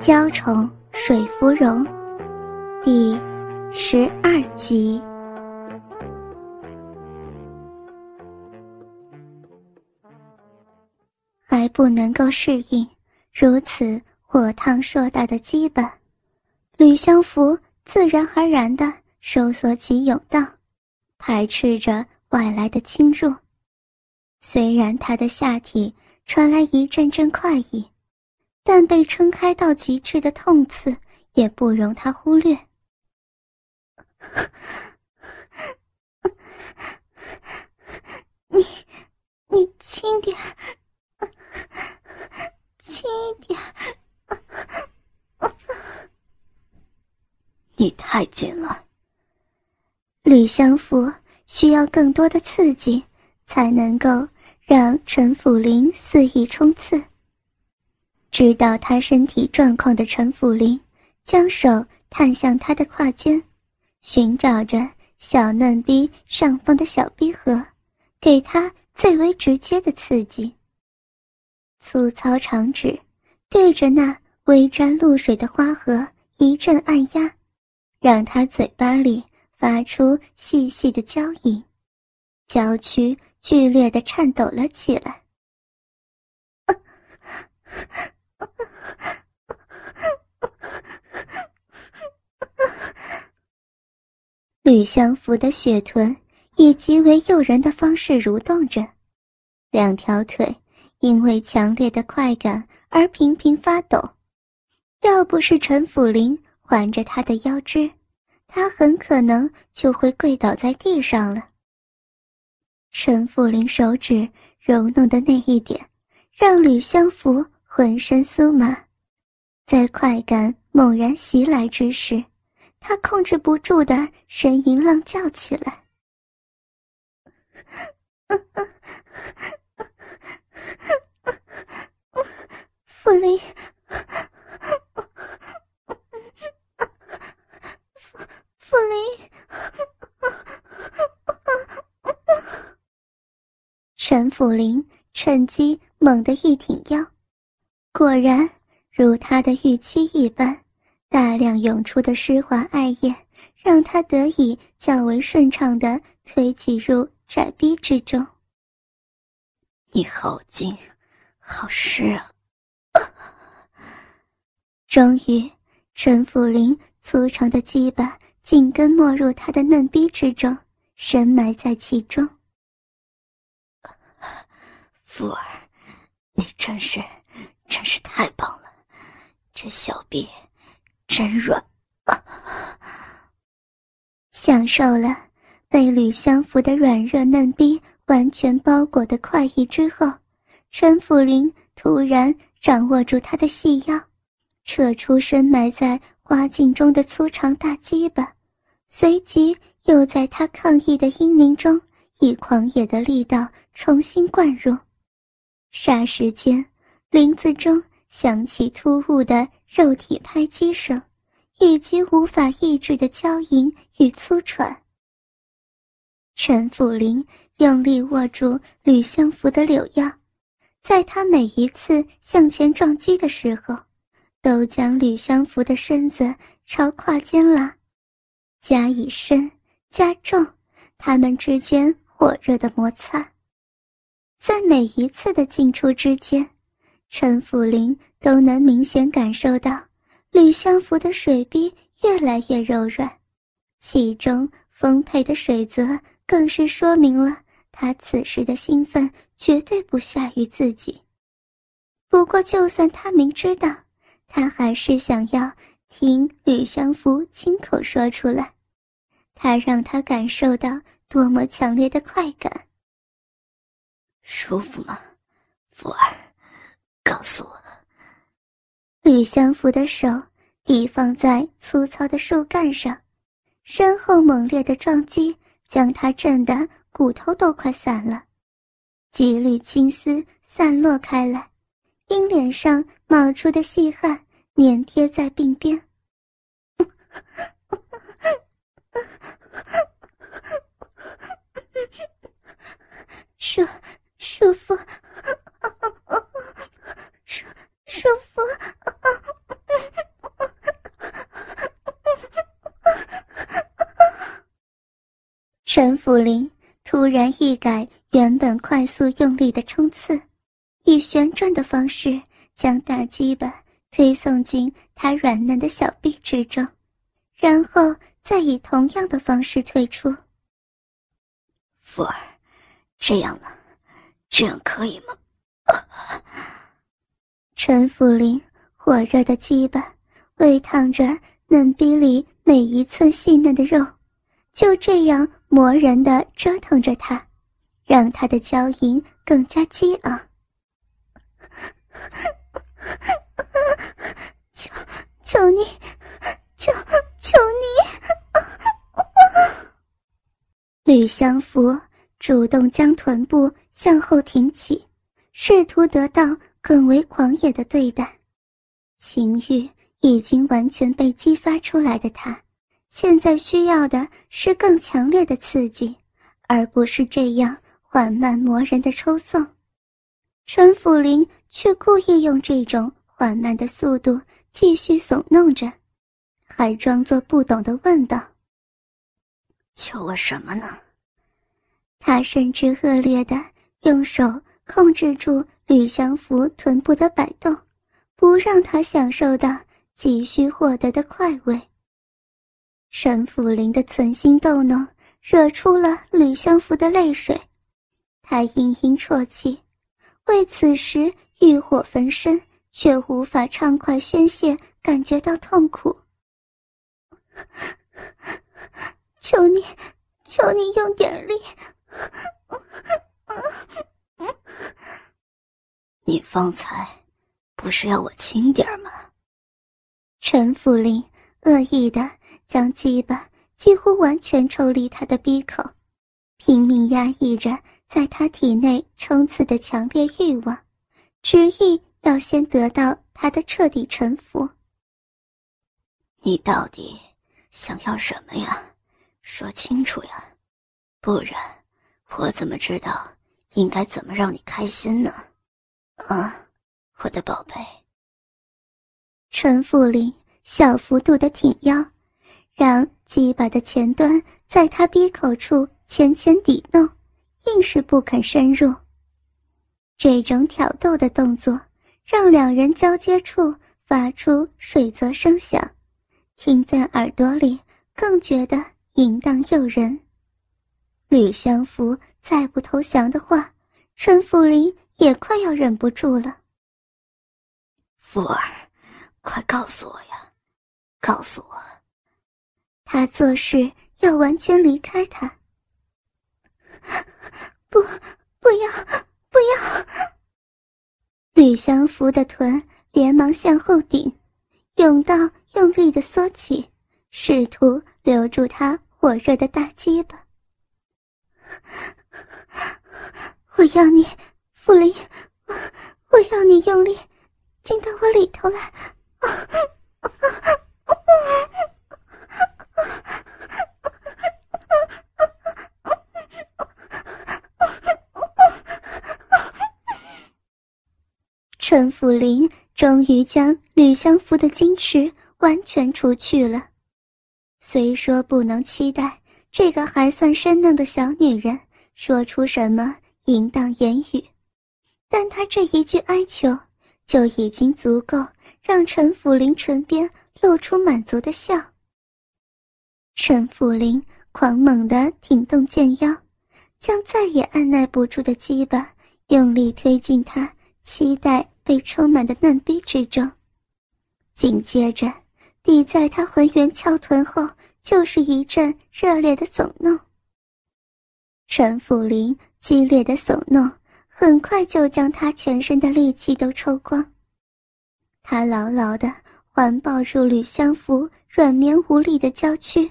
娇宠水芙蓉，第十二集。还不能够适应如此火烫硕大的基本，吕相福自然而然的收缩起甬道，排斥着外来的侵入。虽然他的下体传来一阵阵快意。但被撑开到极致的痛刺也不容他忽略。你，你轻点儿，轻一点儿。你太紧了。吕相福需要更多的刺激，才能够让陈辅林肆意冲刺。知道他身体状况的陈福林，将手探向他的胯间，寻找着小嫩逼上方的小逼核，给他最为直接的刺激。粗糙长指对着那微沾露水的花核一阵按压，让他嘴巴里发出细细的娇吟，娇躯剧烈的颤抖了起来。吕相福的雪臀以极为诱人的方式蠕动着，两条腿因为强烈的快感而频频发抖。要不是陈府林环着他的腰肢，他很可能就会跪倒在地上了。陈府林手指揉弄的那一点，让吕相福。浑身酥麻，在快感猛然袭来之时，他控制不住的呻吟浪叫起来。傅林，傅傅林，陈辅林趁机猛地一挺腰。果然如他的预期一般，大量涌出的湿滑艾叶让他得以较为顺畅地推挤入窄逼之中。你好紧，好湿啊！终于，陈福林粗长的鸡巴紧跟没入他的嫩逼之中，深埋在其中。福儿，你真是……真是太棒了，这小臂真软啊！享受了被吕相福的软热嫩逼完全包裹的快意之后，陈辅林突然掌握住他的细腰，扯出深埋在花茎中的粗长大鸡巴，随即又在他抗议的阴凝中以狂野的力道重新灌入，霎时间。林子中响起突兀的肉体拍击声，以及无法抑制的娇吟与粗喘。陈辅林用力握住吕相福的柳腰，在他每一次向前撞击的时候，都将吕相福的身子朝胯间拉，加以深加重，他们之间火热的摩擦，在每一次的进出之间。陈辅林都能明显感受到，吕相福的水逼越来越柔软，其中丰沛的水泽更是说明了他此时的兴奋绝对不下于自己。不过，就算他明知道，他还是想要听吕相福亲口说出来，他让他感受到多么强烈的快感。舒服吗，福儿？告诉我，吕相福的手抵放在粗糙的树干上，身后猛烈的撞击将他震得骨头都快散了，几缕青丝散落开来，因脸上冒出的细汗粘贴在鬓边。舒舒服。舒舒服，陈福林突然一改原本快速用力的冲刺，以旋转的方式将大鸡巴推送进他软嫩的小臂之中，然后再以同样的方式退出。福儿，这样呢？这样可以吗？陈福林火热的鸡巴喂烫着嫩逼里每一寸细嫩的肉，就这样磨人的折腾着他，让他的娇吟更加激昂。求求你，求求你！吕相福主动将臀部向后挺起，试图得到更为狂野的对待。情欲已经完全被激发出来的他，现在需要的是更强烈的刺激，而不是这样缓慢磨人的抽送。陈辅林却故意用这种缓慢的速度继续耸弄着，还装作不懂的问道：“求我什么呢？”他甚至恶劣的用手控制住吕相福臀部的摆动，不让他享受到急需获得的快慰。陈辅林的存心逗弄惹出了吕相福的泪水，他嘤嘤啜泣。为此时欲火焚身，却无法畅快宣泄，感觉到痛苦。求你，求你用点力！你方才不是要我轻点吗？陈福林恶意的将鸡巴几乎完全抽离他的鼻口，拼命压抑着。在他体内冲刺的强烈欲望，执意要先得到他的彻底臣服。你到底想要什么呀？说清楚呀，不然我怎么知道应该怎么让你开心呢？啊，我的宝贝。陈富林小幅度的挺腰，让鸡巴的前端在他鼻口处浅浅抵弄。硬是不肯深入。这种挑逗的动作，让两人交接处发出水泽声响，听在耳朵里更觉得淫荡诱人。吕相福再不投降的话，陈福林也快要忍不住了。福儿，快告诉我呀，告诉我。他做事要完全离开他。不，不要，不要！吕相福的臀连忙向后顶，甬道用力的缩起，试图留住他火热的大鸡巴。我要你，福林，我要你用力进到我里头来！陈府林终于将吕相福的矜持完全除去了。虽说不能期待这个还算生嫩的小女人说出什么淫荡言语，但她这一句哀求就已经足够让陈府林唇边露出满足的笑。陈福林狂猛地挺动剑腰，将再也按耐不住的鸡巴用力推进他期待。被充满的嫩逼之中，紧接着抵在他浑圆翘臀后，就是一阵热烈的耸弄。陈辅林激烈的耸弄，很快就将他全身的力气都抽光。他牢牢的环抱住吕相福软绵无力的娇躯，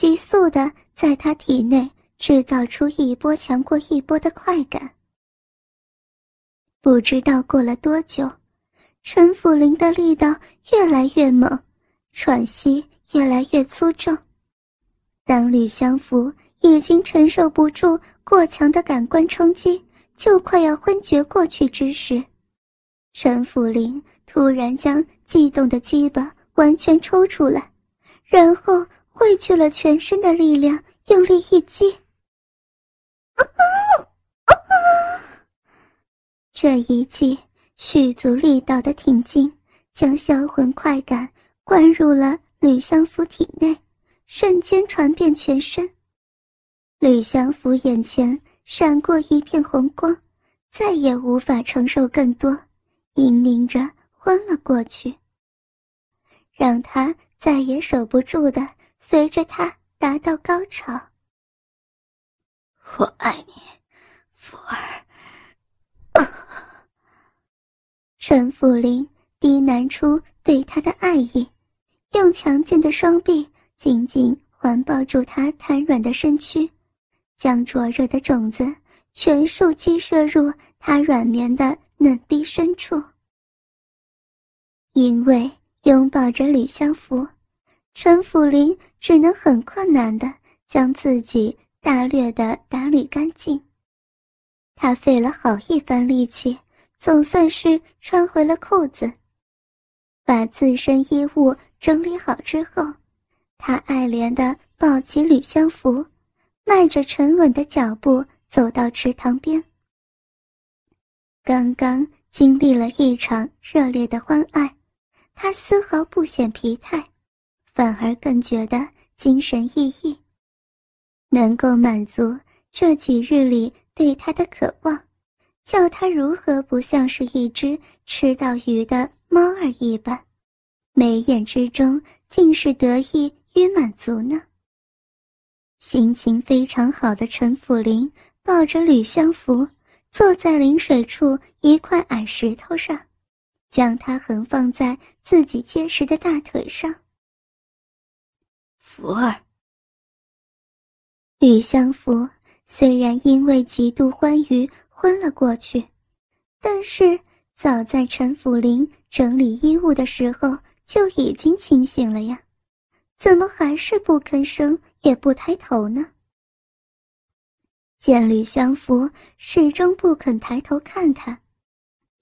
急速的在他体内制造出一波强过一波的快感。不知道过了多久，陈辅林的力道越来越猛，喘息越来越粗重。当吕相福已经承受不住过强的感官冲击，就快要昏厥过去之时，陈辅林突然将悸动的鸡巴完全抽出来，然后汇聚了全身的力量，用力一击。这一记蓄足力道的挺进，将销魂快感灌入了吕相福体内，瞬间传遍全身。吕相福眼前闪过一片红光，再也无法承受更多，嘤咛着昏了过去。让他再也守不住的，随着他达到高潮。我爱你，福儿。陈福林低喃出对他的爱意，用强健的双臂紧紧环抱住他瘫软的身躯，将灼热的种子全数击射入他软绵的嫩逼深处。因为拥抱着李相福，陈府林只能很困难的将自己大略的打理干净。他费了好一番力气。总算是穿回了裤子，把自身衣物整理好之后，他爱怜的抱起吕相福，迈着沉稳的脚步走到池塘边。刚刚经历了一场热烈的欢爱，他丝毫不显疲态，反而更觉得精神奕奕。能够满足这几日里对他的渴望。叫他如何不像是一只吃到鱼的猫儿一般，眉眼之中尽是得意与满足呢？心情非常好的陈辅林抱着吕相福，坐在临水处一块矮石头上，将他横放在自己结实的大腿上。福儿，吕相福虽然因为极度欢愉。昏了过去，但是早在陈辅林整理衣物的时候就已经清醒了呀，怎么还是不吭声也不抬头呢？见吕相福始终不肯抬头看他，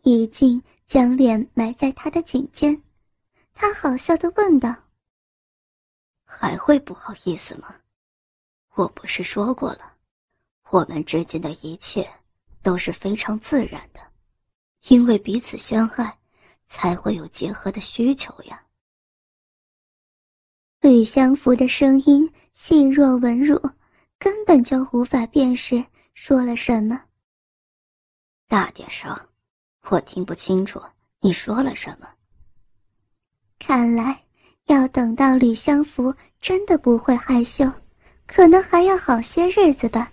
已经将脸埋在他的颈间，他好笑的问道：“还会不好意思吗？我不是说过了，我们之间的一切。”都是非常自然的，因为彼此相爱，才会有结合的需求呀。吕相福的声音细若蚊乳，根本就无法辨识说了什么。大点声，我听不清楚你说了什么。看来要等到吕相福真的不会害羞，可能还要好些日子吧。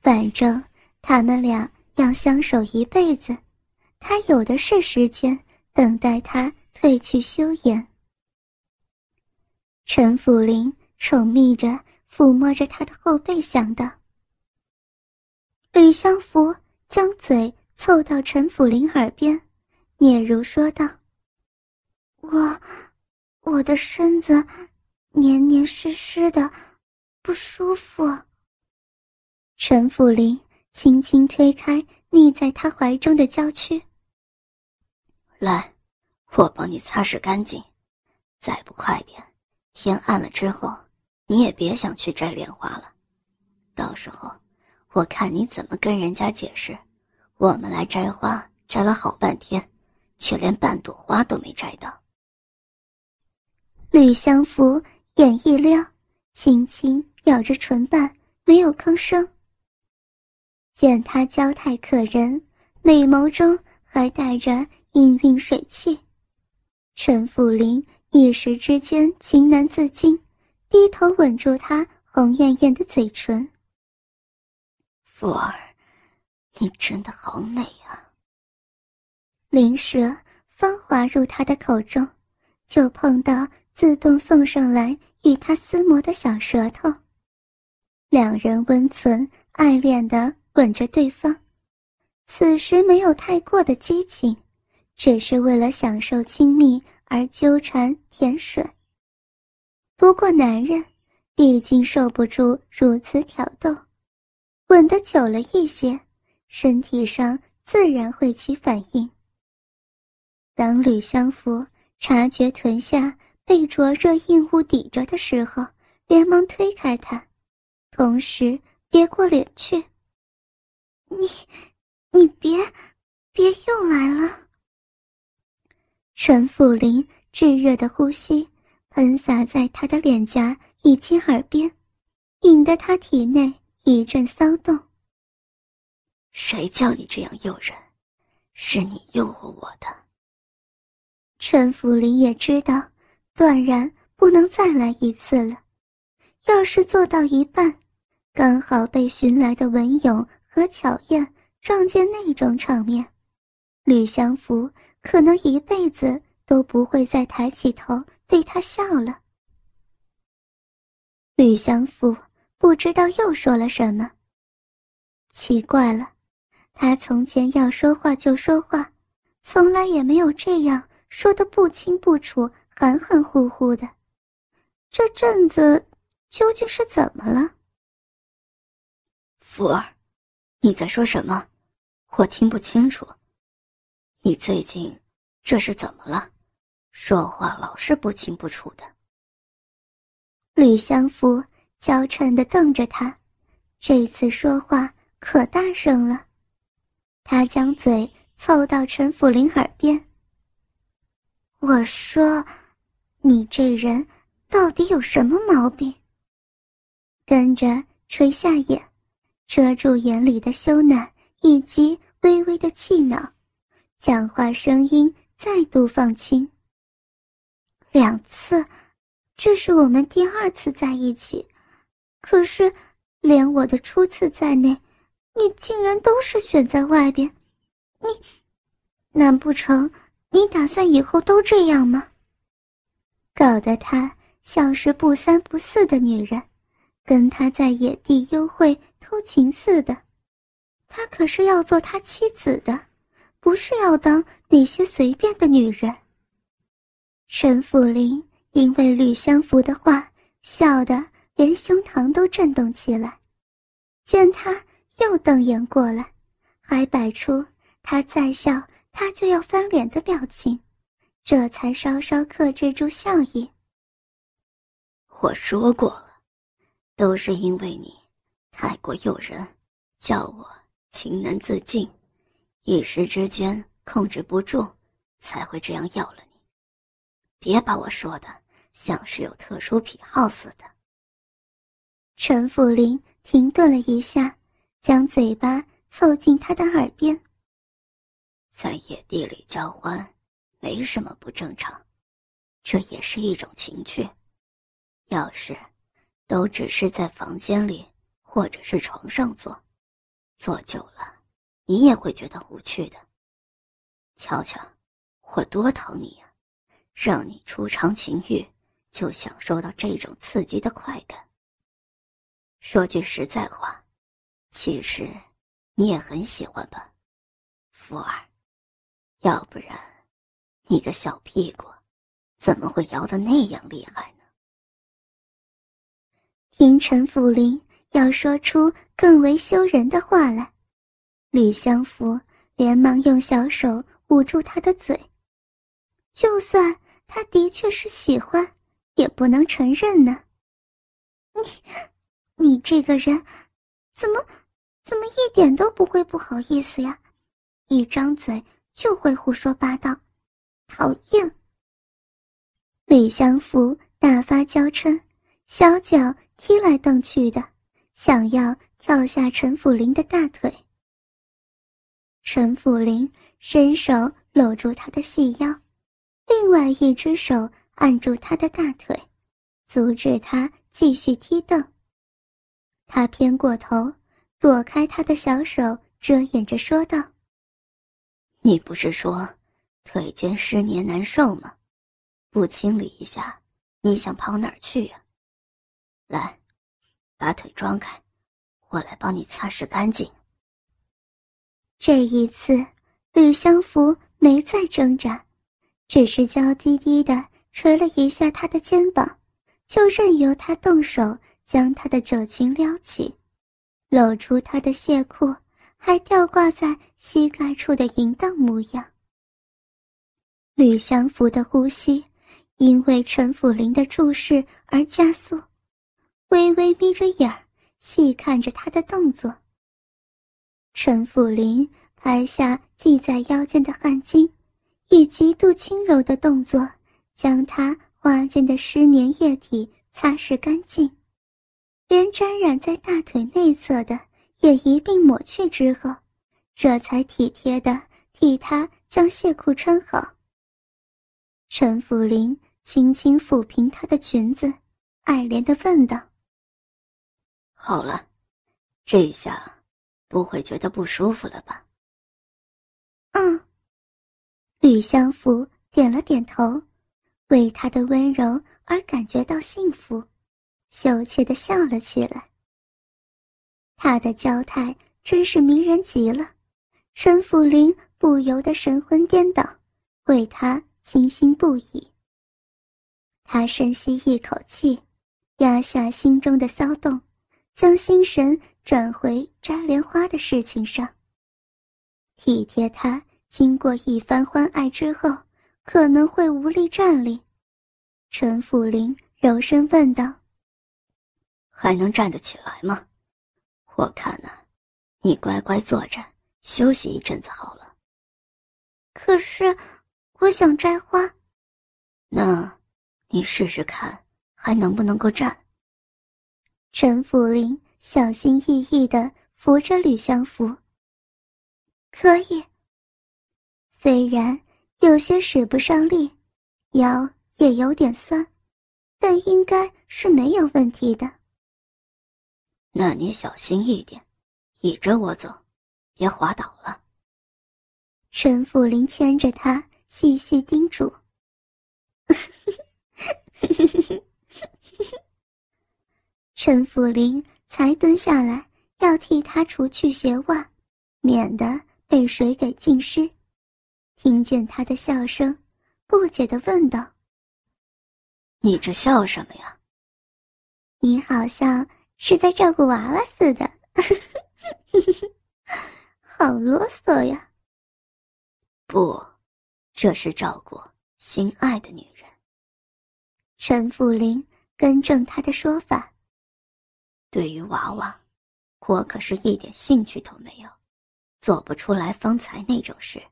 反正。他们俩要相守一辈子，他有的是时间等待他褪去修颜。陈辅林宠溺着抚摸着他的后背，想到。吕相福将嘴凑到陈辅林耳边，嗫嚅说道：“我，我的身子黏黏湿湿的，不舒服。”陈辅林。轻轻推开腻在他怀中的娇躯。来，我帮你擦拭干净。再不快点，天暗了之后，你也别想去摘莲花了。到时候，我看你怎么跟人家解释。我们来摘花，摘了好半天，却连半朵花都没摘到。吕相福眼一亮，轻轻咬着唇瓣，没有吭声。见他娇态可人，美眸中还带着氤氲水汽，陈辅林一时之间情难自禁，低头吻住她红艳艳的嘴唇。福儿，你真的好美啊！灵蛇方滑入他的口中，就碰到自动送上来与他撕磨的小舌头，两人温存爱恋的。吻着对方，此时没有太过的激情，只是为了享受亲密而纠缠甜吮。不过男人毕竟受不住如此挑逗，吻得久了一些，身体上自然会起反应。当吕相福察觉臀下被灼热硬物抵着的时候，连忙推开他，同时。别过脸去。你，你别，别又来了。陈辅林炙热的呼吸喷洒在他的脸颊以及耳边，引得他体内一阵骚动。谁叫你这样诱人？是你诱惑我的。陈府林也知道，断然不能再来一次了。要是做到一半，刚好被寻来的文勇和巧燕撞见那种场面，吕相福可能一辈子都不会再抬起头对他笑了。吕相福不知道又说了什么。奇怪了，他从前要说话就说话，从来也没有这样。说的不清不楚，含含糊糊的，这阵子究竟是怎么了？福儿，你在说什么？我听不清楚。你最近这是怎么了？说话老是不清不楚的。吕相福娇嗔的瞪着他，这次说话可大声了。他将嘴凑到陈府林耳边。我说：“你这人到底有什么毛病？”跟着垂下眼，遮住眼里的羞赧以及微微的气恼，讲话声音再度放轻。两次，这是我们第二次在一起，可是连我的初次在内，你竟然都是选在外边，你，难不成？你打算以后都这样吗？搞得她像是不三不四的女人，跟他在野地幽会偷情似的。他可是要做他妻子的，不是要当那些随便的女人。陈府林因为吕相福的话笑得连胸膛都震动起来，见他又瞪眼过来，还摆出他再笑。他就要翻脸的表情，这才稍稍克制住笑意。我说过了，都是因为你太过诱人，叫我情难自禁，一时之间控制不住，才会这样要了你。别把我说的像是有特殊癖好似的。陈福林停顿了一下，将嘴巴凑近他的耳边。在野地里交欢，没什么不正常，这也是一种情趣。要是都只是在房间里或者是床上做，做久了，你也会觉得无趣的。瞧瞧，我多疼你呀，让你初尝情欲就享受到这种刺激的快感。说句实在话，其实你也很喜欢吧，福儿。要不然，你的小屁股怎么会摇得那样厉害呢？听陈福林要说出更为羞人的话来，吕相福连忙用小手捂住他的嘴。就算他的确是喜欢，也不能承认呢。你，你这个人，怎么，怎么一点都不会不好意思呀？一张嘴。就会胡说八道，讨厌。李相福大发娇嗔，小脚踢来蹬去的，想要跳下陈辅林的大腿。陈辅林伸手搂住他的细腰，另外一只手按住他的大腿，阻止他继续踢蹬。他偏过头，躲开他的小手，遮掩着说道。你不是说腿间湿黏难受吗？不清理一下，你想跑哪儿去呀？来，把腿装开，我来帮你擦拭干净。这一次，吕相福没再挣扎，只是娇滴滴的捶了一下他的肩膀，就任由他动手将他的褶裙撩起，露出他的亵裤。还吊挂在膝盖处的淫荡模样。吕祥福的呼吸因为陈辅林的注视而加速，微微眯着眼儿，细看着他的动作。陈辅林拍下系在腰间的汗巾，以极度轻柔的动作将他花间的湿黏液体擦拭干净，连沾染在大腿内侧的也一并抹去之后，这才体贴的替他将亵裤穿好。陈辅林轻轻抚平她的裙子，爱怜的问道：“好了，这下。”不会觉得不舒服了吧？嗯。吕相福点了点头，为他的温柔而感觉到幸福，羞怯的笑了起来。他的娇态真是迷人极了，陈福林不由得神魂颠倒，为他倾心不已。他深吸一口气，压下心中的骚动。将心神转回摘莲花的事情上。体贴他经过一番欢爱之后，可能会无力站立。陈辅林柔声问道：“还能站得起来吗？我看呢，你乖乖坐着休息一阵子好了。”可是，我想摘花。那，你试试看，还能不能够站？陈福林小心翼翼地扶着吕相福。可以。虽然有些使不上力，腰也有点酸，但应该是没有问题的。那你小心一点，倚着我走，别滑倒了。陈福林牵着他，细细叮嘱。陈辅林才蹲下来，要替他除去鞋袜，免得被水给浸湿。听见他的笑声，不解的问道：“你这笑什么呀？”“你好像是在照顾娃娃似的，好啰嗦呀。”“不，这是照顾心爱的女人。”陈福林更正他的说法。对于娃娃，我可是一点兴趣都没有，做不出来方才那种事。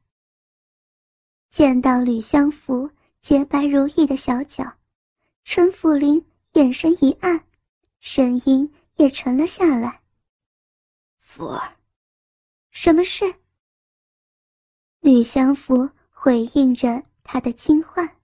见到吕相福洁白如玉的小脚，陈福林眼神一暗，声音也沉了下来。福儿，什么事？吕相福回应着他的轻唤。